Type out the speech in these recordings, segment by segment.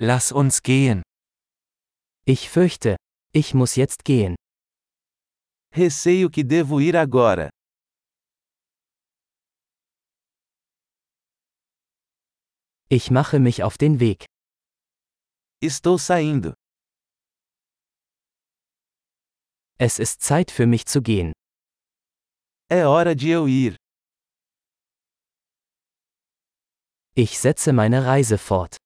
Lass uns gehen. Ich fürchte, ich muss jetzt gehen. Receio que devo ir agora. Ich mache mich auf den Weg. Estou saindo. Es ist Zeit für mich zu gehen. É hora de eu ir. Ich setze meine Reise fort.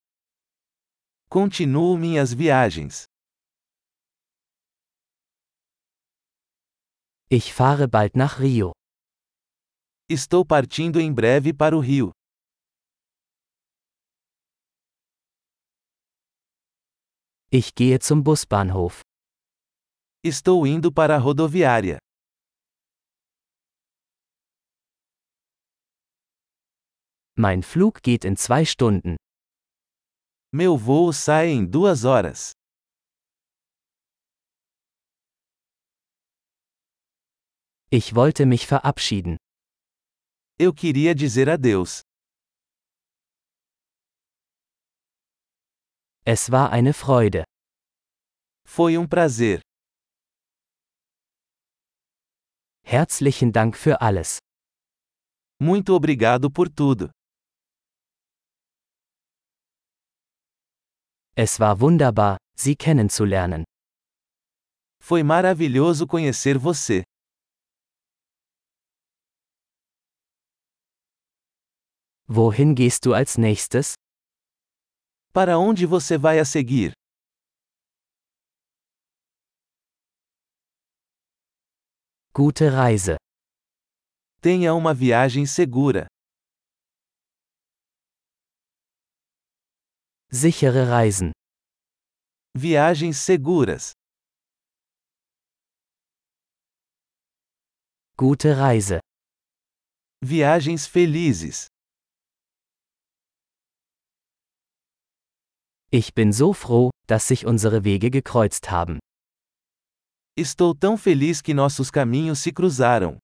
Continuo minhas viagens. Ich fahre bald nach Rio. Estou partindo em breve para o Rio. Ich gehe zum Busbahnhof. Estou indo para a rodoviária. Mein Flug geht in zwei Stunden. Meu voo sai em duas horas. Ich wollte mich verabschieden. Eu queria dizer adeus. Es war eine Freude. Foi um prazer. Herzlichen Dank für alles. Muito obrigado por tudo. Es war wunderbar, Sie kennenzulernen. Foi maravilhoso conhecer você. Wohin gehst du als nächstes? Para onde você vai a seguir? Gute Reise. Tenha uma viagem segura. Sichere Reisen. Viagens seguras. Gute Reise. Viagens felizes. Ich bin so froh, dass sich unsere Wege gekreuzt haben. Estou tão feliz que nossos caminhos se cruzaram.